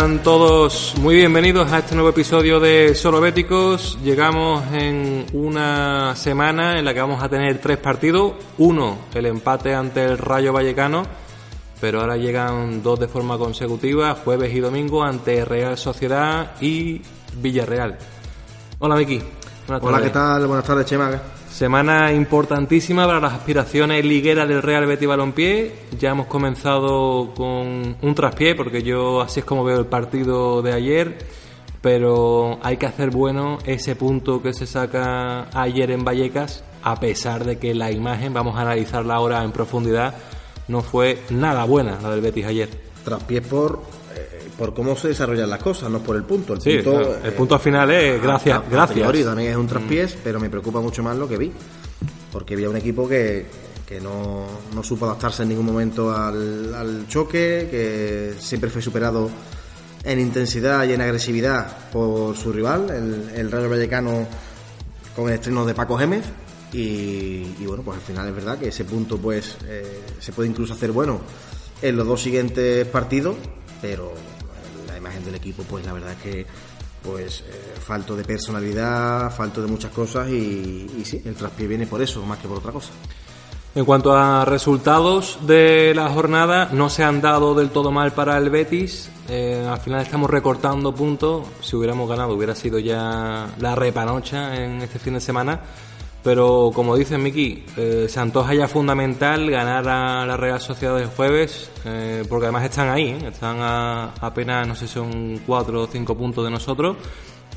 Sean todos muy bienvenidos a este nuevo episodio de Solo Béticos. Llegamos en una semana en la que vamos a tener tres partidos. Uno, el empate ante el Rayo Vallecano, pero ahora llegan dos de forma consecutiva, jueves y domingo, ante Real Sociedad y Villarreal. Hola Miki. Hola, ¿qué tal? Buenas tardes, Chema. Semana importantísima para las aspiraciones ligueras del Real Betis Balompié. Ya hemos comenzado con un traspié, porque yo así es como veo el partido de ayer. Pero hay que hacer bueno ese punto que se saca ayer en Vallecas, a pesar de que la imagen, vamos a analizarla ahora en profundidad, no fue nada buena la del Betis ayer. Traspié por por cómo se desarrollan las cosas, no por el punto. El, punto, el punto final es gracias. gracias. también es un traspiés, mm. pero me preocupa mucho más lo que vi. Porque vi a un equipo que, que no, no, supo adaptarse en ningún momento al, choque, que siempre fue superado en intensidad y en agresividad por su rival, el, el Rayo Vallecano con el estreno de Paco Gémez. Y, bueno, pues al final es verdad que ese punto pues eh, se puede incluso hacer bueno en los dos siguientes partidos, pero imagen del equipo, pues la verdad es que pues eh, falto de personalidad, falto de muchas cosas y, sí, el traspié viene por eso, más que por otra cosa. En cuanto a resultados de la jornada, no se han dado del todo mal para el Betis. Eh, al final estamos recortando puntos. Si hubiéramos ganado, hubiera sido ya la repanocha en este fin de semana. Pero como dice Miki, eh, se antoja fundamental ganar a la Real Sociedad el jueves, eh, porque además están ahí, ¿eh? están a, apenas, no sé si son 4 o 5 puntos de nosotros,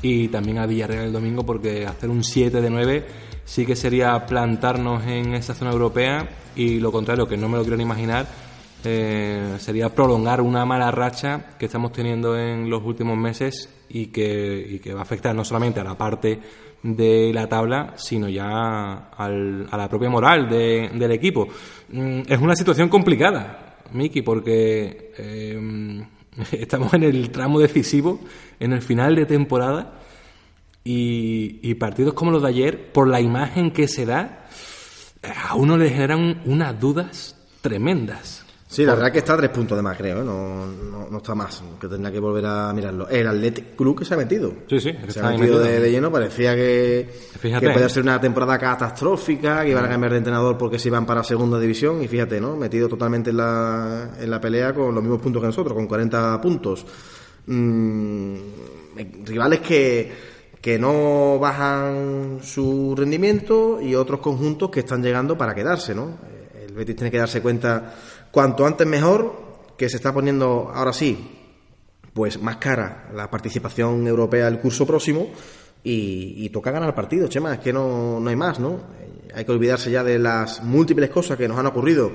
y también a Villarreal el domingo, porque hacer un 7 de 9 sí que sería plantarnos en esa zona europea, y lo contrario, que no me lo quiero imaginar, sería prolongar una mala racha que estamos teniendo en los últimos meses y que, y que va a afectar no solamente a la parte de la tabla, sino ya al, a la propia moral del equipo. Mm, es una situación complicada, Miki, porque eh, estamos en el tramo decisivo, en el final de temporada, y, y, partidos como los de ayer, por la imagen que se da, a uno le generan unas dudas tremendas. Sí, la verdad que está a tres puntos de más, creo, ¿eh? no, no, está más, que tendría que volver a mirarlo. El Athletic Club que se ha metido. Sí, sí, se ha metido de, lleno, parecía que, que podía ser una temporada catastrófica, que iban a cambiar de entrenador porque se iban para segunda división, y fíjate, ¿no? Metido totalmente en la, en la pelea con los mismos puntos que nosotros, con 40 puntos. Mm, rivales que, que no bajan su rendimiento y otros conjuntos que están llegando para quedarse, ¿no? El Betis tiene que darse cuenta cuanto antes mejor, que se está poniendo ahora sí, pues más cara la participación europea el curso próximo y, toca ganar el partido, Chema, es que no, no hay más, ¿no? Hay que olvidarse ya de las múltiples cosas que nos han ocurrido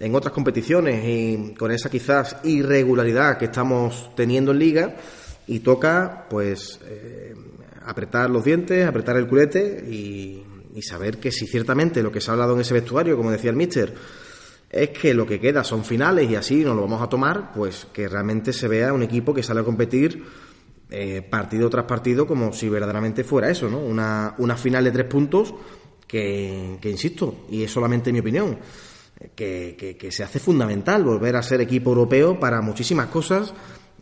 en otras competiciones y con esa quizás irregularidad que estamos teniendo en liga y toca pues eh, apretar los dientes, apretar el culete y, y saber que si ciertamente lo que se ha hablado en ese vestuario, como decía el míster, es que lo que queda son finales y así nos lo vamos a tomar, pues que realmente se vea un equipo que sale a competir eh, partido tras partido como si verdaderamente fuera eso, ¿no? Una, una final de tres puntos que, insisto, y es solamente mi opinión, que, que, se hace fundamental volver a ser equipo europeo para muchísimas cosas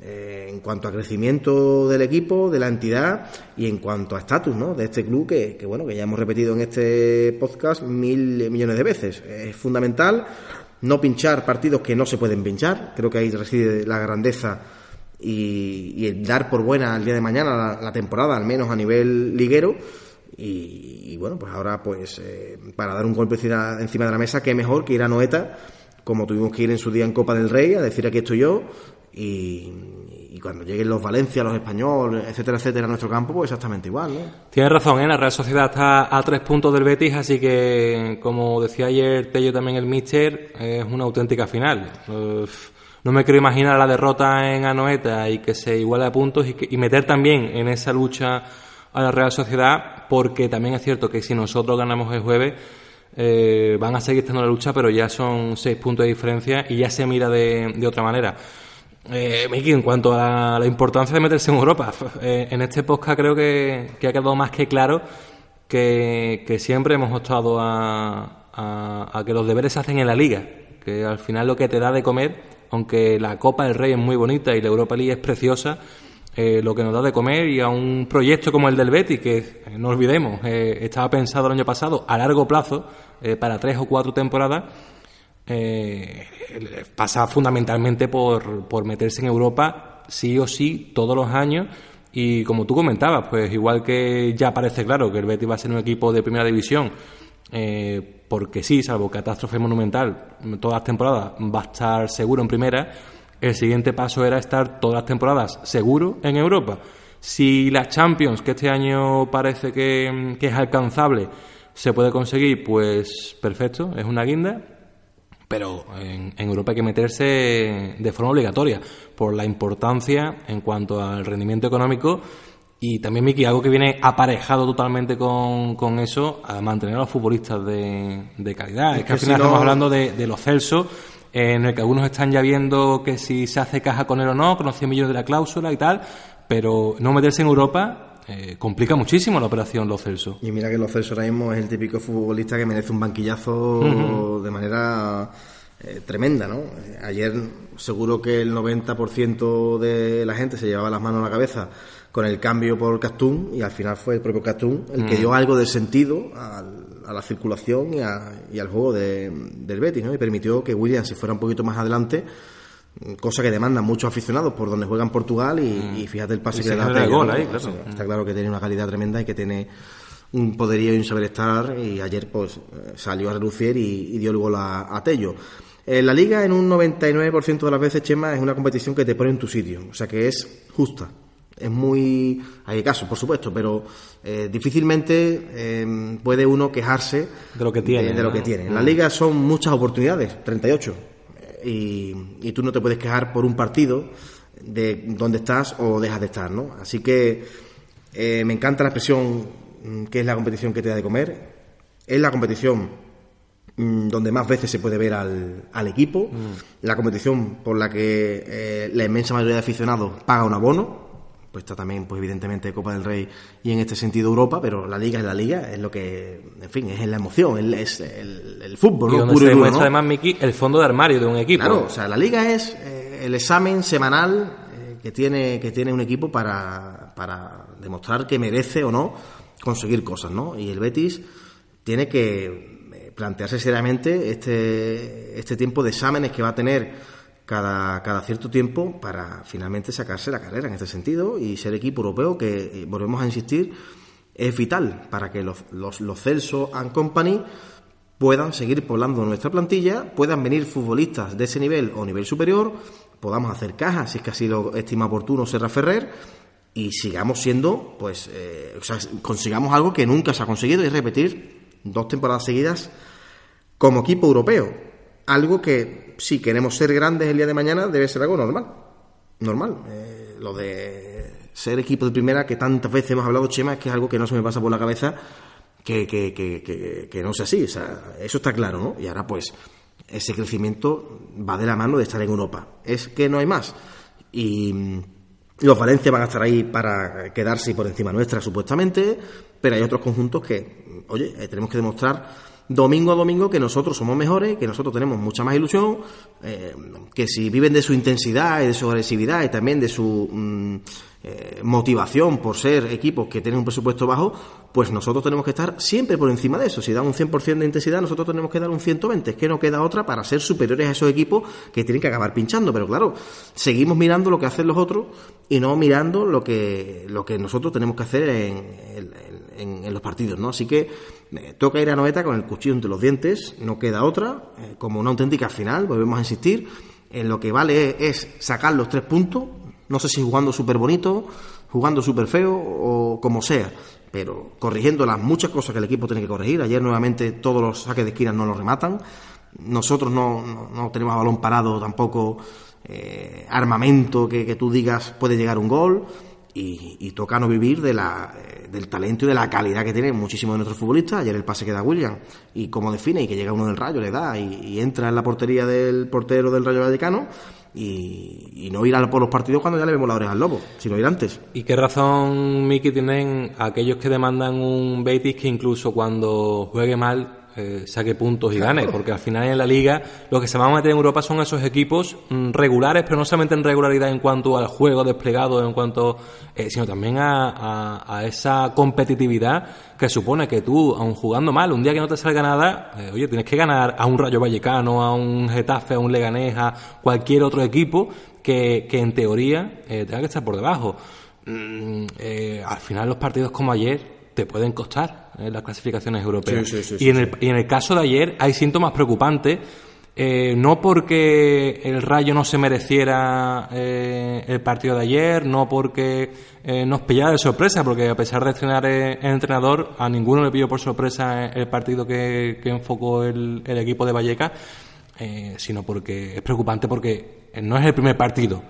eh, en cuanto a crecimiento del equipo, de la entidad y en cuanto a estatus ¿no? de este club que, que, bueno que ya hemos repetido en este podcast mil millones de veces. Es fundamental no pinchar partidos que no se pueden pinchar, creo que ahí reside la grandeza y, el dar por buena el día de mañana la, temporada, al menos a nivel liguero. Y, bueno, pues ahora, pues eh, para dar un golpe encima de la mesa, qué mejor que ir a Noeta, como tuvimos que ir en su día en Copa del Rey, a decir aquí estoy yo, y, cuando lleguen los Valencia, los españoles, etcétera, etcétera, a nuestro campo, pues exactamente igual, ¿no? Tienes razón, ¿eh? la Real Sociedad está a tres puntos del Betis, así que, como decía ayer Tello también el Mister, es una auténtica final. no me quiero imaginar la derrota en Anoeta y que se iguale a puntos y, y meter también en esa lucha a la Real Sociedad, porque también es cierto que si nosotros ganamos el jueves, eh, van a seguir estando en la lucha, pero ya son seis puntos de diferencia y ya se mira de otra manera. Eh, Miki, en cuanto a la, importancia de meterse en Europa, eh, en este podcast creo que, ha quedado más que claro que, siempre hemos optado a, a, que los deberes se hacen en la liga, que al final lo que te da de comer, aunque la Copa del Rey es muy bonita y la Europa League es preciosa, eh, lo que nos da de comer y a un proyecto como el del Betis, que eh, no olvidemos, estaba pensado el año pasado a largo plazo, para tres o cuatro temporadas, pasa fundamentalmente por, por meterse en Europa sí o sí todos los años y como tú comentabas, pues igual que ya parece claro que el Betis va a ser un equipo de primera división, porque sí, salvo catástrofe monumental, todas las temporadas va a estar seguro en primera, el siguiente paso era estar todas las temporadas seguro en Europa. Si la Champions, que este año parece que, es alcanzable, se puede conseguir, pues perfecto, es una guinda. Pero en, Europa hay que meterse de forma obligatoria por la importancia en cuanto al rendimiento económico y también, Miki, algo que viene aparejado totalmente con, con eso, a mantener a los futbolistas de, calidad. Es, que, al final estamos hablando de, de los Celso en el que algunos están ya viendo que si se hace caja con él o no, con los 100 millones de la cláusula y tal, pero no meterse en Europa eh, complica muchísimo la operación Los Celso. Y mira que Los Celso ahora mismo es el típico futbolista que merece un banquillazo de manera eh, tremenda, ¿no? Eh, ayer seguro que el 90% de la gente se llevaba las manos a la cabeza con el cambio por Castún y al final fue el propio Castún el que dio algo de sentido al a la circulación y, al juego del Betis, ¿no? Y permitió que Williams se fuera un poquito más adelante, cosa que demanda muchos aficionados por donde juega en Portugal y, mm. fíjate el pase que le da gol ahí, Está claro que tiene una calidad tremenda y que tiene un poderío y un saber estar y ayer pues salió a relucir y, dio el gol a, Tello. En la liga, en un 99% de las veces, Chema, es una competición que te pone en tu sitio, o sea que es justa es muy. Hay casos, por supuesto, pero eh, difícilmente eh, puede uno quejarse de lo que tiene. De, lo que tiene. En la mm. liga son muchas oportunidades, 38. Y, y tú no te puedes quejar por un partido de dónde estás o dejas de estar, ¿no? Así que eh, me encanta la expresión mm, que es la competición que te da de comer. Es la competición mm, donde más veces se puede ver al, al equipo, la competición por la que la inmensa mayoría de aficionados paga un abono, pues está también, pues evidentemente Copa del Rey y en este sentido Europa, pero la Liga es la Liga, es lo que, en fin, es la emoción, es el, fútbol. Y donde se demuestra además, Miki, el fondo de armario de un equipo. Claro, o sea, la Liga es eh, el examen semanal eh, que, tiene, que tiene un equipo para, para demostrar que merece o no conseguir cosas, ¿no? Y el Betis tiene que eh, plantearse seriamente este, este tiempo de exámenes que va a tener cada, cierto tiempo para finalmente sacarse la carrera en este sentido y ser equipo europeo que, eh, volvemos a insistir, es vital para que los, los, los Celso and Company puedan seguir poblando nuestra plantilla, puedan venir futbolistas de ese nivel o nivel superior, podamos hacer cajas, si es que así lo estima oportuno Serra Ferrer, y sigamos siendo, pues, eh, o sea, consigamos algo que nunca se ha conseguido y repetir dos temporadas seguidas como equipo europeo. Algo que si queremos ser grandes el día de mañana, debe ser algo normal. Normal. Eh, lo de ser equipo de primera, que tantas veces hemos hablado, Chema, es que es algo que no se me pasa por la cabeza que, que, que, no sea así. O sea, eso está claro, ¿no? Y ahora, pues, ese crecimiento va de la mano de estar en Europa. Es que no hay más. Y mm, los Valencia van a estar ahí para quedarse por encima nuestra, supuestamente, pero hay otros conjuntos que, oye, eh, tenemos que demostrar domingo a domingo que nosotros somos mejores, que nosotros tenemos mucha más ilusión, eh, que si viven de su intensidad y de su agresividad y también de su mm, eh, motivación por ser equipos que tienen un presupuesto bajo, pues nosotros tenemos que estar siempre por encima de eso. Si dan un 100% de intensidad, nosotros tenemos que dar un 120. Es que no queda otra para ser superiores a esos equipos que tienen que acabar pinchando. Pero claro, seguimos mirando lo que hacen los otros y no mirando lo que, lo que nosotros tenemos que hacer en, en los partidos, ¿no? Así que eh, toca ir a Noeta con el cuchillo entre los dientes, no queda otra, eh, como una auténtica final, volvemos a insistir, en lo que vale es sacar los tres puntos, no sé si jugando súper bonito, jugando súper feo o como sea, pero corrigiendo las muchas cosas que el equipo tiene que corregir. Ayer nuevamente todos los saques de esquina no los rematan, nosotros no, no, tenemos balón parado tampoco eh, armamento que, que, tú digas puede llegar un gol y, toca no vivir de la, eh, del talento y de la calidad que tienen muchísimos de nuestros futbolistas. Ayer el pase que da William y cómo define y que llega uno del Rayo, le da y, entra en la portería del portero del Rayo Vallecano. Y, no ir a por los partidos cuando ya le vemos la oreja al lobo, sino ir antes. ¿Y qué razón, Miki, tienen aquellos que demandan un Betis que incluso cuando juegue mal eh, saque puntos y gane, porque al final en la liga lo que se va a meter en Europa son esos equipos mm, regulares, pero no solamente en regularidad en cuanto al juego desplegado, en cuanto, eh, sino también a, esa competitividad que supone que tú, aun jugando mal, un día que no te salga nada, eh, oye, tienes que ganar a un Rayo Vallecano, a un Getafe, a un Leganeja, cualquier otro equipo que, que en teoría tenga que estar por debajo. Mm, al final los partidos como ayer te pueden costar en eh, las clasificaciones europeas. y, en el, y en el caso de ayer hay síntomas preocupantes. Eh, no porque el Rayo no se mereciera eh, el partido de ayer, no porque nos pillara de sorpresa, porque a pesar de estrenar el, entrenador, a ninguno le pilló por sorpresa el partido que, enfocó el, el, equipo de Vallecas, sino porque es preocupante porque no es el primer partido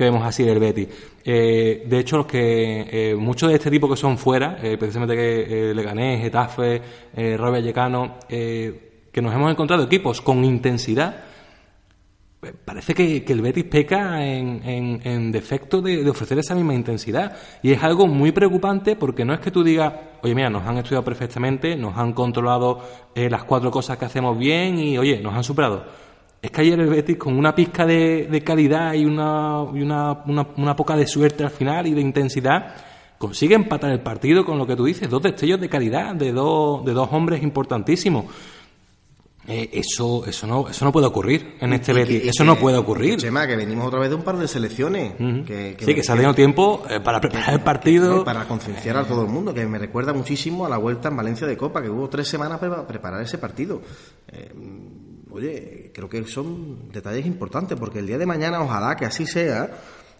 que vemos así del Betis. Eh, de hecho, los que eh, muchos de este tipo que son fuera, eh, precisamente que Leganés, Getafe, eh, Roy Vallecano, que nos hemos encontrado equipos con intensidad, parece que, el Betis peca en, defecto de, ofrecer esa misma intensidad. Y es algo muy preocupante porque no es que tú digas, oye, mira, nos han estudiado perfectamente, nos han controlado las cuatro cosas que hacemos bien y, oye, nos han superado es que ayer el Betis con una pizca de, calidad y, una, y una, una, poca de suerte al final y de intensidad consigue empatar el partido con lo que tú dices, dos destellos de calidad de dos, de dos hombres importantísimos. Eh, eso, eso, no, eso no puede ocurrir en este Betis. eso no puede ocurrir. Chema, que venimos otra vez de un par de selecciones. que, sí, que se ha tenido tiempo eh, para preparar el partido. Para concienciar a todo el mundo, que me recuerda muchísimo a la vuelta en Valencia de Copa, que hubo tres semanas para preparar ese partido. Eh, oye, creo que son detalles importantes, porque el día de mañana, ojalá que así sea,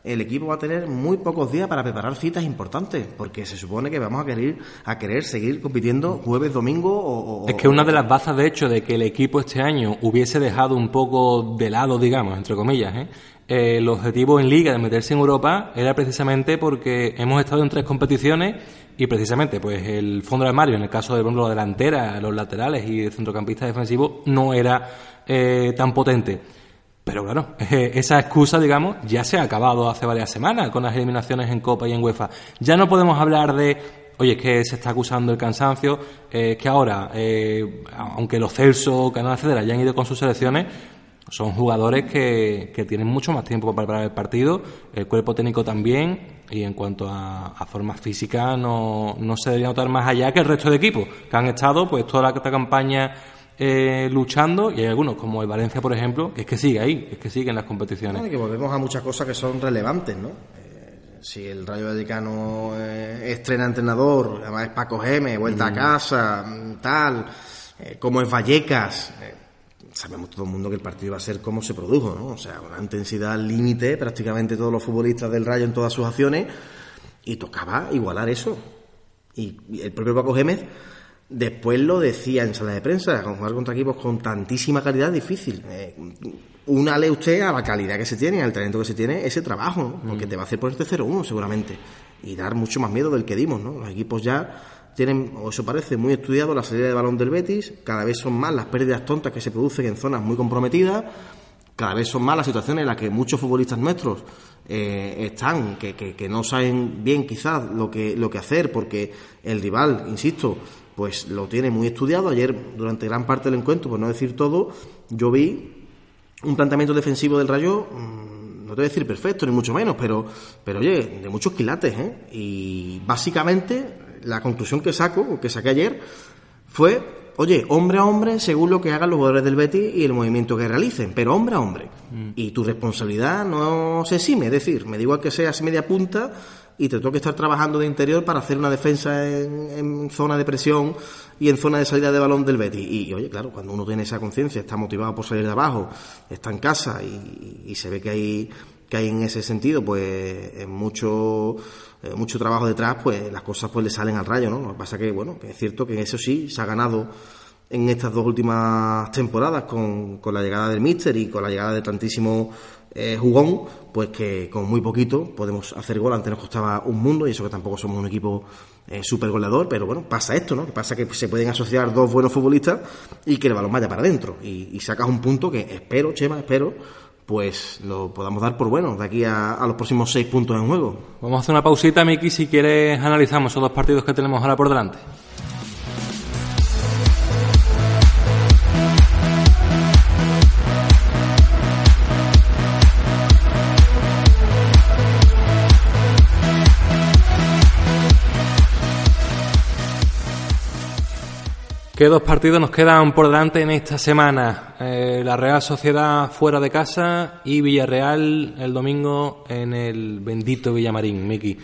el equipo va a tener muy pocos días para preparar citas importantes, porque se supone que vamos a querer, a querer seguir compitiendo jueves, domingo o... es que una de las bazas, de hecho, de que el equipo este año hubiese dejado un poco de lado, digamos, entre comillas, ¿eh? Eh, el objetivo en liga de meterse en Europa era precisamente porque hemos estado en tres competiciones y precisamente pues el fondo del armario, en el caso de la delantera, los laterales y el centrocampista defensivo, no era eh, tan potente. Pero claro, esa excusa, digamos, ya se ha acabado hace varias semanas con las eliminaciones en Copa y en UEFA. Ya no podemos hablar de, oye, es que se está acusando el cansancio, eh, que ahora, aunque los Celso, Canal Federal ya han ido con sus selecciones, son jugadores que, que, tienen mucho más tiempo para preparar el partido, el cuerpo técnico también, y en cuanto a, forma física no, no se debería notar más allá que el resto de equipos, que han estado pues toda esta campaña eh, luchando, y hay algunos, como el Valencia, por ejemplo, que es que sigue ahí, es que sigue en las competiciones. y que volvemos a muchas cosas que son relevantes, ¿no? Eh, si el Rayo Vallecano eh, estrena entrenador, además es Paco Geme, vuelta a mm. casa, tal, como es Vallecas sabemos todo el mundo que el partido va a ser como se produjo, ¿no? O sea, una intensidad límite, prácticamente todos los futbolistas del Rayo en todas sus acciones, y tocaba igualar eso. Y, el propio Paco Gémez después lo decía en sala de prensa, con jugar contra equipos con tantísima calidad difícil. Eh, únale usted a la calidad que se tiene, al talento que se tiene, ese trabajo, porque mm. te va a hacer ponerte 0-1 seguramente, y dar mucho más miedo del que dimos, ¿no? Los equipos ya tienen, o eso parece, muy estudiado la salida de balón del Betis, cada vez son más las pérdidas tontas que se producen en zonas muy comprometidas, cada vez son más las situaciones en las que muchos futbolistas nuestros eh, están, que, que, no saben bien quizás lo que, lo que hacer, porque el rival, insisto, pues lo tiene muy estudiado. Ayer, durante gran parte del encuentro, por no decir todo, yo vi un planteamiento defensivo del Rayo, mm, no te voy a decir perfecto, ni mucho menos, pero, pero oye, de muchos quilates, ¿eh? Y básicamente la conclusión que saco, o que saqué ayer, fue, oye, hombre a hombre, según lo que hagan los jugadores del Betis y el movimiento que realicen, pero hombre a hombre. Mm. Y tu responsabilidad no se exime, es decir, me digo que seas media punta y te tengo que estar trabajando de interior para hacer una defensa en, zona de presión y en zona de salida de balón del Betis. Y, oye, claro, cuando uno tiene esa conciencia, está motivado por salir de abajo, está en casa y, se ve que hay, que hay en ese sentido, pues, mucho eh, mucho trabajo detrás, pues las cosas pues le salen al rayo, ¿no? Lo que pasa que, bueno, que es cierto que eso sí se ha ganado en estas dos últimas temporadas con, con la llegada del Mister y con la llegada de tantísimo eh, jugón, pues que con muy poquito podemos hacer gol. Antes nos costaba un mundo y eso que tampoco somos un equipo eh, súper goleador, pero bueno, pasa esto, ¿no? Que pasa que se pueden asociar dos buenos futbolistas y que el balón vaya para adentro. Y, sacas un punto que espero, Chema, espero, pues lo podamos dar por bueno de aquí a, a, los próximos seis puntos en juego. Vamos a hacer una pausita, Miki, si quieres analizamos esos dos partidos que tenemos ahora por delante. ¿Qué dos partidos nos quedan por delante en esta semana? Eh, la Real Sociedad fuera de casa y Villarreal el domingo en el bendito Villamarín, Miki.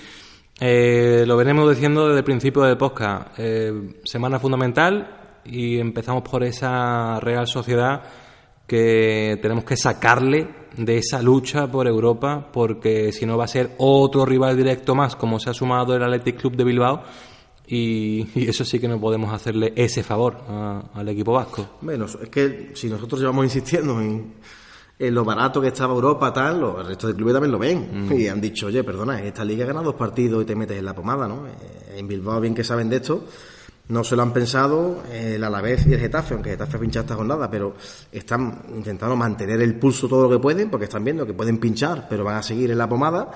Eh, lo venimos diciendo desde el principio del podcast. Eh, semana fundamental y empezamos por esa Real Sociedad que tenemos que sacarle de esa lucha por Europa porque si no va a ser otro rival directo más como se ha sumado el Athletic Club de Bilbao y, eso sí que no podemos hacerle ese favor al equipo vasco. Bueno, es que si nosotros llevamos insistiendo en, lo barato que estaba Europa, tal, los, el resto del clubes también lo ven. Mm. Y han dicho, oye, perdona, esta liga ha ganado dos partidos y te metes en la pomada, ¿no? Eh, en Bilbao, bien que saben de esto, no se lo han pensado el Alavés y el Getafe, aunque Getafe ha pinchado esta jornada, pero están intentando mantener el pulso todo lo que pueden, porque están viendo que pueden pinchar, pero van a seguir en la pomada.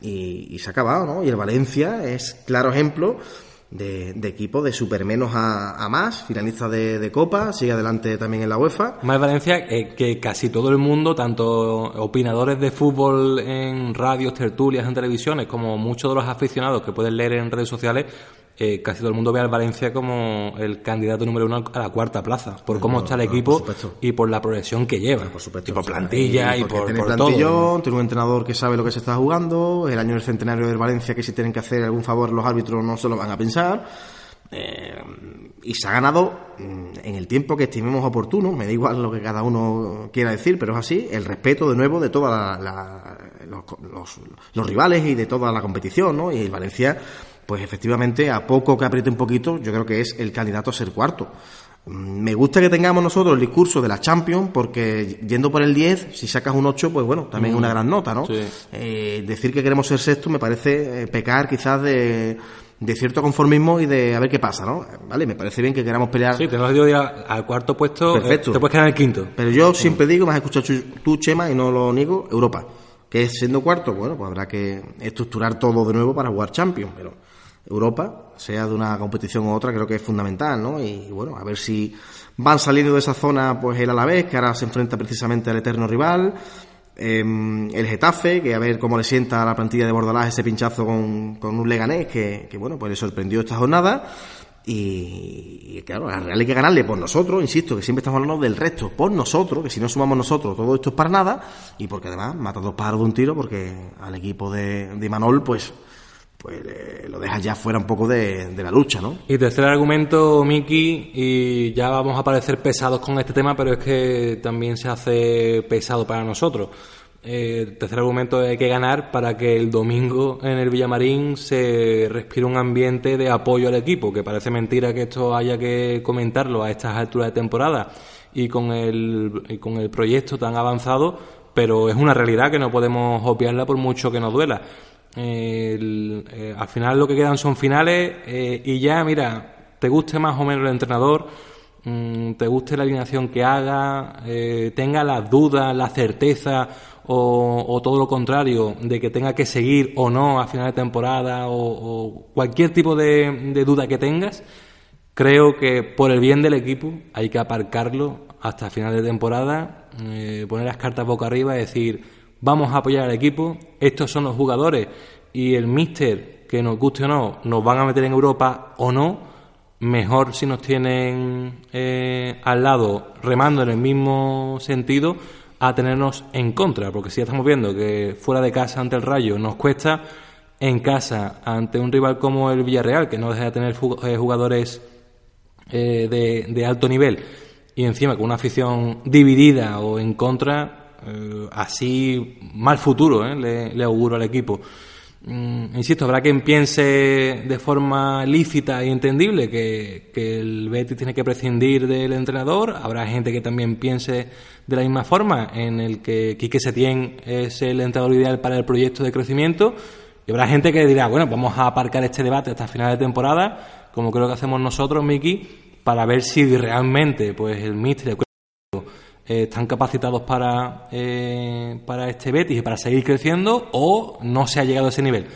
Y, y se ha acabado, ¿no? Y el Valencia es claro ejemplo de, equipo de super menos a, más, finalista de, Copa, sigue adelante también en la UEFA. Más Valencia eh, que casi todo el mundo, tanto opinadores de fútbol en radios, tertulias, en televisiones, como muchos de los aficionados que pueden leer en redes sociales, eh, casi todo el mundo ve al Valencia como el candidato número uno a la cuarta plaza, por cómo está el equipo y por la progresión que lleva. Por supuesto. Y por plantilla y, por, tiene por todo. Tiene un entrenador que sabe lo que se está jugando, el año del centenario del Valencia que si tienen que hacer algún favor los árbitros no se lo van a pensar. Eh, y se ha ganado mm, en el tiempo que estimemos oportuno, me da igual lo que cada uno quiera decir, pero es así, el respeto de nuevo de todos los, los, rivales y de toda la competición, ¿no? Y el Valencia pues efectivamente, a poco que apriete un poquito, yo creo que es el candidato a ser cuarto. Mm, me gusta que tengamos nosotros el discurso de la Champions, porque yendo por el 10, si sacas un 8, pues bueno, también es una mm. gran nota, ¿no? Eh, decir que queremos ser sexto me parece eh, pecar quizás de, de cierto conformismo y de a ver qué pasa, ¿no? Vale, me parece bien que queramos pelear. Sí, tenemos que ir al cuarto puesto, eh, Perfecto. te puedes quedar en el quinto. Pero yo siempre digo, me has escuchado tú, Chema, y no lo niego, Europa. Que siendo cuarto, bueno, pues habrá que estructurar todo de nuevo para jugar Champions, pero Europa, sea de una competición u otra, creo que es fundamental, ¿no? Y, bueno, a ver si van saliendo de esa zona, pues el Alavés, que ahora se enfrenta precisamente al eterno rival, em, el Getafe, que a ver cómo le sienta a la plantilla de Bordalás ese pinchazo con, un Leganés, que, bueno, pues le sorprendió esta jornada. Y, claro, a Real hay que ganarle por nosotros, insisto, que siempre estamos hablando del resto, por nosotros, que si no sumamos nosotros, todo esto es para nada, y porque además mata dos pájaros de un tiro, porque al equipo de, de Manol, pues pues eh, lo dejas ya fuera un poco de, la lucha, ¿no? Y tercer argumento, Miki, y ya vamos a parecer pesados con este tema, pero es que también se hace pesado para nosotros. Eh, tercer argumento hay que ganar para que el domingo en el Villamarín se respire un ambiente de apoyo al equipo, que parece mentira que esto haya que comentarlo a estas alturas de temporada y con el, con el proyecto tan avanzado, pero es una realidad que no podemos obviarla por mucho que nos duela. Eh, al final lo que quedan son finales eh, y ya, mira, te guste más o menos el entrenador, mm, te guste la alineación que haga, eh, tenga las dudas, la certeza o, todo lo contrario de que tenga que seguir o no a final de temporada o, cualquier tipo de, de duda que tengas, creo que por el bien del equipo hay que aparcarlo hasta final de temporada, poner las cartas boca arriba y decir vamos a apoyar al equipo, estos son los jugadores y el míster, que nos guste o no, nos van a meter en Europa o no, mejor si nos tienen eh, al lado remando en el mismo sentido a tenernos en contra, porque si estamos viendo que fuera de casa ante el Rayo nos cuesta, en casa ante un rival como el Villarreal, que no deja de tener eh, jugadores eh, de alto nivel, y encima con una afición dividida o en contra, eh, así mal futuro ¿eh? le, auguro al equipo. Mm, insisto, habrá quien piense de forma lícita y entendible que, que, el Betis tiene que prescindir del entrenador. Habrá gente que también piense de la misma forma en el que Quique Setién es el entrenador ideal para el proyecto de crecimiento. Y habrá gente que dirá, bueno, vamos a aparcar este debate hasta final de temporada, como creo que hacemos nosotros, Miki, para ver si realmente pues el míster eh, están capacitados para, eh, para este Betis y para seguir creciendo o no se ha llegado a ese nivel.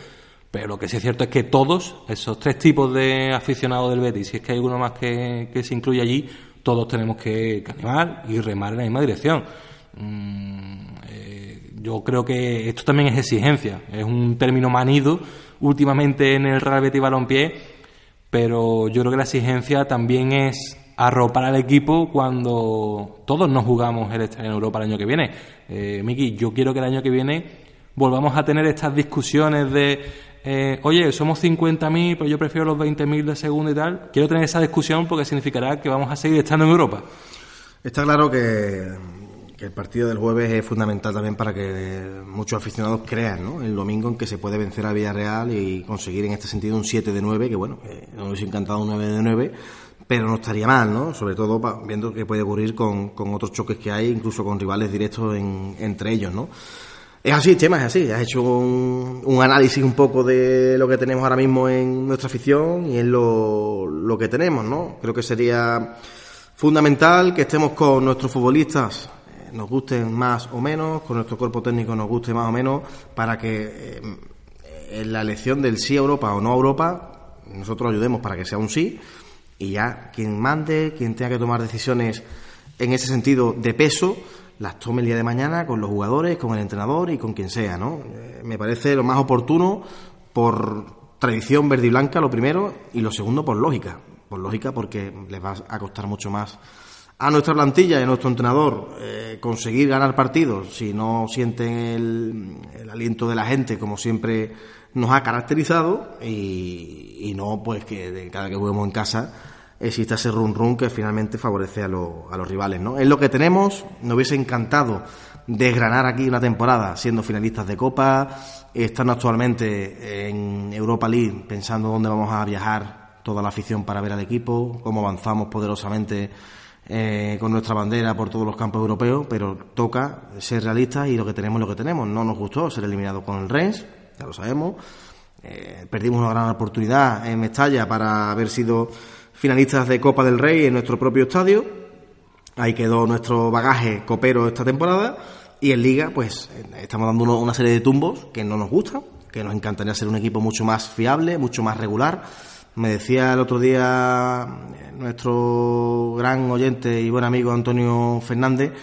Pero lo que sí es cierto es que todos, esos tres tipos de aficionados del Betis, si es que hay uno más que, se incluye allí, todos tenemos que, animar y remar en la misma dirección. Mm, eh, yo creo que esto también es exigencia, es un término manido últimamente en el Real Betis Balompié, pero yo creo que la exigencia también es arropar al equipo cuando todos nos jugamos el en Europa el año que viene. Eh, Miki, yo quiero que el año que viene volvamos a tener estas discusiones de, eh, oye, somos 50.000, pero yo prefiero los 20.000 de segundo y tal. Quiero tener esa discusión porque significará que vamos a seguir estando en Europa. Está claro que, el partido del jueves es fundamental también para que muchos aficionados crean ¿no? el domingo en que se puede vencer a Villarreal y conseguir en este sentido un 7 de 9, que bueno, nos hubiese encantado un 9 de 9 pero no estaría mal, ¿no? Sobre todo viendo que puede ocurrir con, otros choques que hay, incluso con rivales directos entre ellos, ¿no? Es así, Chema, es así. Has hecho un, análisis un poco de lo que tenemos ahora mismo en nuestra afición y en lo, lo que tenemos, ¿no? Creo que sería fundamental que estemos con nuestros futbolistas, eh, nos gusten más o menos, con nuestro cuerpo técnico nos guste más o menos, para que eh, en la elección del sí a Europa o no a Europa, nosotros ayudemos para que sea un sí y ya quien mande, quien tenga que tomar decisiones en ese sentido de peso, las tome el día de mañana con los jugadores, con el entrenador y con quien sea, ¿no? Eh, me parece lo más oportuno por tradición verde y blanca, lo primero, y lo segundo por lógica. Por lógica porque les va a costar mucho más a nuestra plantilla y a nuestro entrenador eh, conseguir ganar partidos si no sienten el, el aliento de la gente como siempre nos ha caracterizado y, no pues que de cada que juguemos en casa exista ese run run que finalmente favorece a, a los rivales. ¿no? Es lo que tenemos, nos hubiese encantado desgranar aquí una temporada siendo finalistas de Copa, estando actualmente en Europa League pensando dónde vamos a viajar toda la afición para ver al equipo, cómo avanzamos poderosamente eh, con nuestra bandera por todos los campos europeos, pero toca ser realistas y lo que tenemos es lo que tenemos. No nos gustó ser eliminados con el Rennes, ya lo sabemos. Eh, perdimos una gran oportunidad en Mestalla para haber sido finalistas de Copa del Rey en nuestro propio estadio. Ahí quedó nuestro bagaje copero esta temporada. Y en Liga, pues estamos dando una serie de tumbos que no nos gustan, que nos encantaría ser un equipo mucho más fiable, mucho más regular. Me decía el otro día eh, nuestro gran oyente y buen amigo Antonio Fernández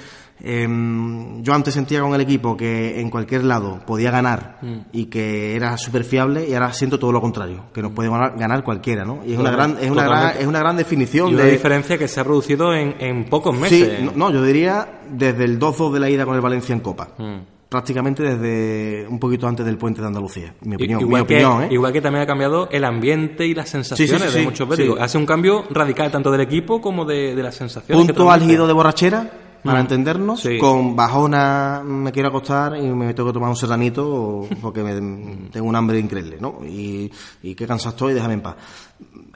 Em, yo antes sentía con el equipo que en cualquier lado podía ganar mm. y que era súper fiable y ahora siento todo lo contrario, que nos puede ganar, cualquiera, ¿no? Y es una gran, es una gran, es una gran definición. de diferencia que se ha reducido en, pocos meses. Sí, no, yo diría desde el 2-2 de la ida con el Valencia en Copa. Mm. prácticamente desde un poquito antes del puente de Andalucía. Mi opinión, igual, que, ¿eh? igual que también ha cambiado el ambiente y las sensaciones de muchos. Hace un cambio radical tanto del equipo como de, de las sensaciones. Punto álgido de borrachera para entendernos, con bajona me quiero acostar y me tengo que tomar un serranito porque me, tengo un hambre increíble, ¿no? Y, y qué cansado estoy, déjame en paz.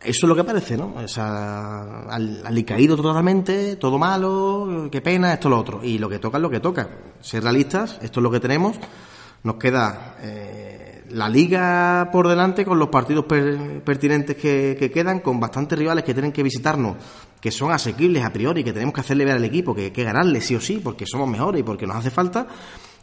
Eso es lo que parece, ¿no? O sea, al, caído totalmente, todo malo, qué pena, esto lo otro. Y lo que toca es lo que toca. Ser realistas, esto es lo que tenemos. Nos queda eh, la liga por delante con los partidos pertinentes que, que quedan, con bastantes rivales que tienen que visitarnos que son asequibles a priori, que tenemos que hacerle ver al equipo que hay que ganarle sí o sí, porque somos mejores y porque nos hace falta,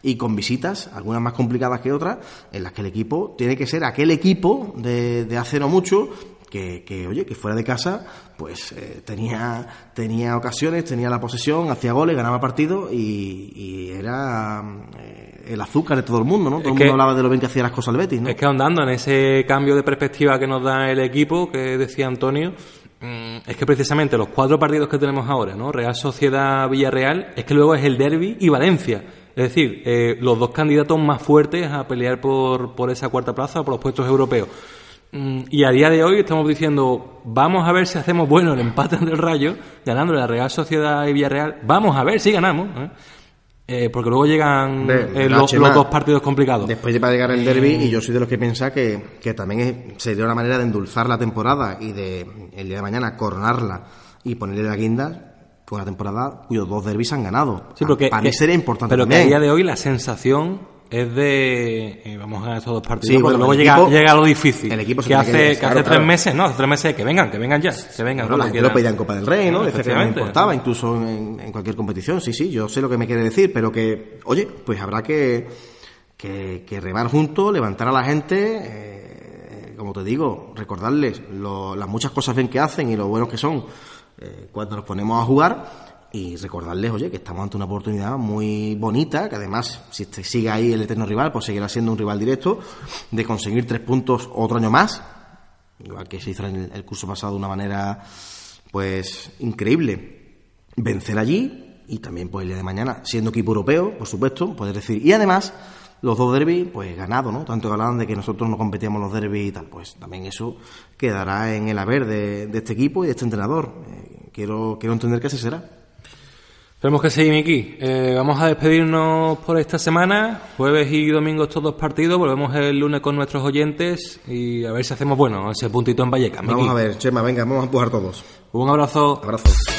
y con visitas, algunas más complicadas que otras, en las que el equipo tiene que ser aquel equipo de, de hace no mucho que, que, oye, que fuera de casa, pues eh, tenía, tenía ocasiones, tenía la posesión, hacía goles, ganaba partidos y, era eh, el azúcar de todo el mundo, ¿no? Todo el mundo hablaba de lo bien que hacía las cosas el Betis, ¿no? Es que ahondando en ese cambio de perspectiva que nos da el equipo, que decía Antonio, Mm, es que precisamente los cuatro partidos que tenemos ahora, ¿no? Real Sociedad Villarreal, es que luego es el Derby y Valencia. Es decir, eh, los dos candidatos más fuertes a pelear por, por esa cuarta plaza, por los puestos europeos. Mm, y a día de hoy estamos diciendo, vamos a ver si hacemos bueno el empate del Rayo, ganando la Real Sociedad y Villarreal. Vamos a ver si ganamos. ¿eh? Eh, porque luego llegan eh, los, dos partidos complicados. Después va a llegar el derby y yo soy de los que piensa que, que también sería una manera de endulzar la temporada y de el día de mañana coronarla y ponerle la guinda con una temporada cuyos dos derbis han ganado. Sí, porque para mí sería importante Pero que a día de hoy la sensación es de eh, vamos a estos dos partidos porque luego llega, llega lo difícil el equipo que hace que, hace tres meses no hace tres meses que vengan que vengan ya que vengan no, la gente lo pedía en Copa del Rey no, no importaba incluso en, cualquier competición sí sí yo sé lo que me quiere decir pero que oye pues habrá que que, remar juntos levantar a la gente eh, como te digo recordarles las muchas cosas bien que hacen y lo buenos que son eh, cuando nos ponemos a jugar y recordarles, oye, que estamos ante una oportunidad muy bonita, que además, si sigue ahí el eterno rival, pues seguirá siendo un rival directo, de conseguir tres puntos otro año más, igual que se hizo en el, curso pasado de una manera, pues, increíble, vencer allí y también, pues, el día de mañana, siendo equipo europeo, por supuesto, poder decir, y además, los dos derbis, pues ganado, ¿no? Tanto hablaban de que nosotros no competíamos los derbis y tal, pues también eso quedará en el haber de, este equipo y de este entrenador. Eh, quiero, quiero entender que así será. Tenemos que seguir, Miki. Eh, vamos a despedirnos por esta semana. Jueves y domingo estos dos partidos. Volvemos el lunes con nuestros oyentes y a ver si hacemos, bueno, ese puntito en Vallecas. Vamos a ver, Chema, venga, vamos a empujar todos. Un abrazo. Abrazo.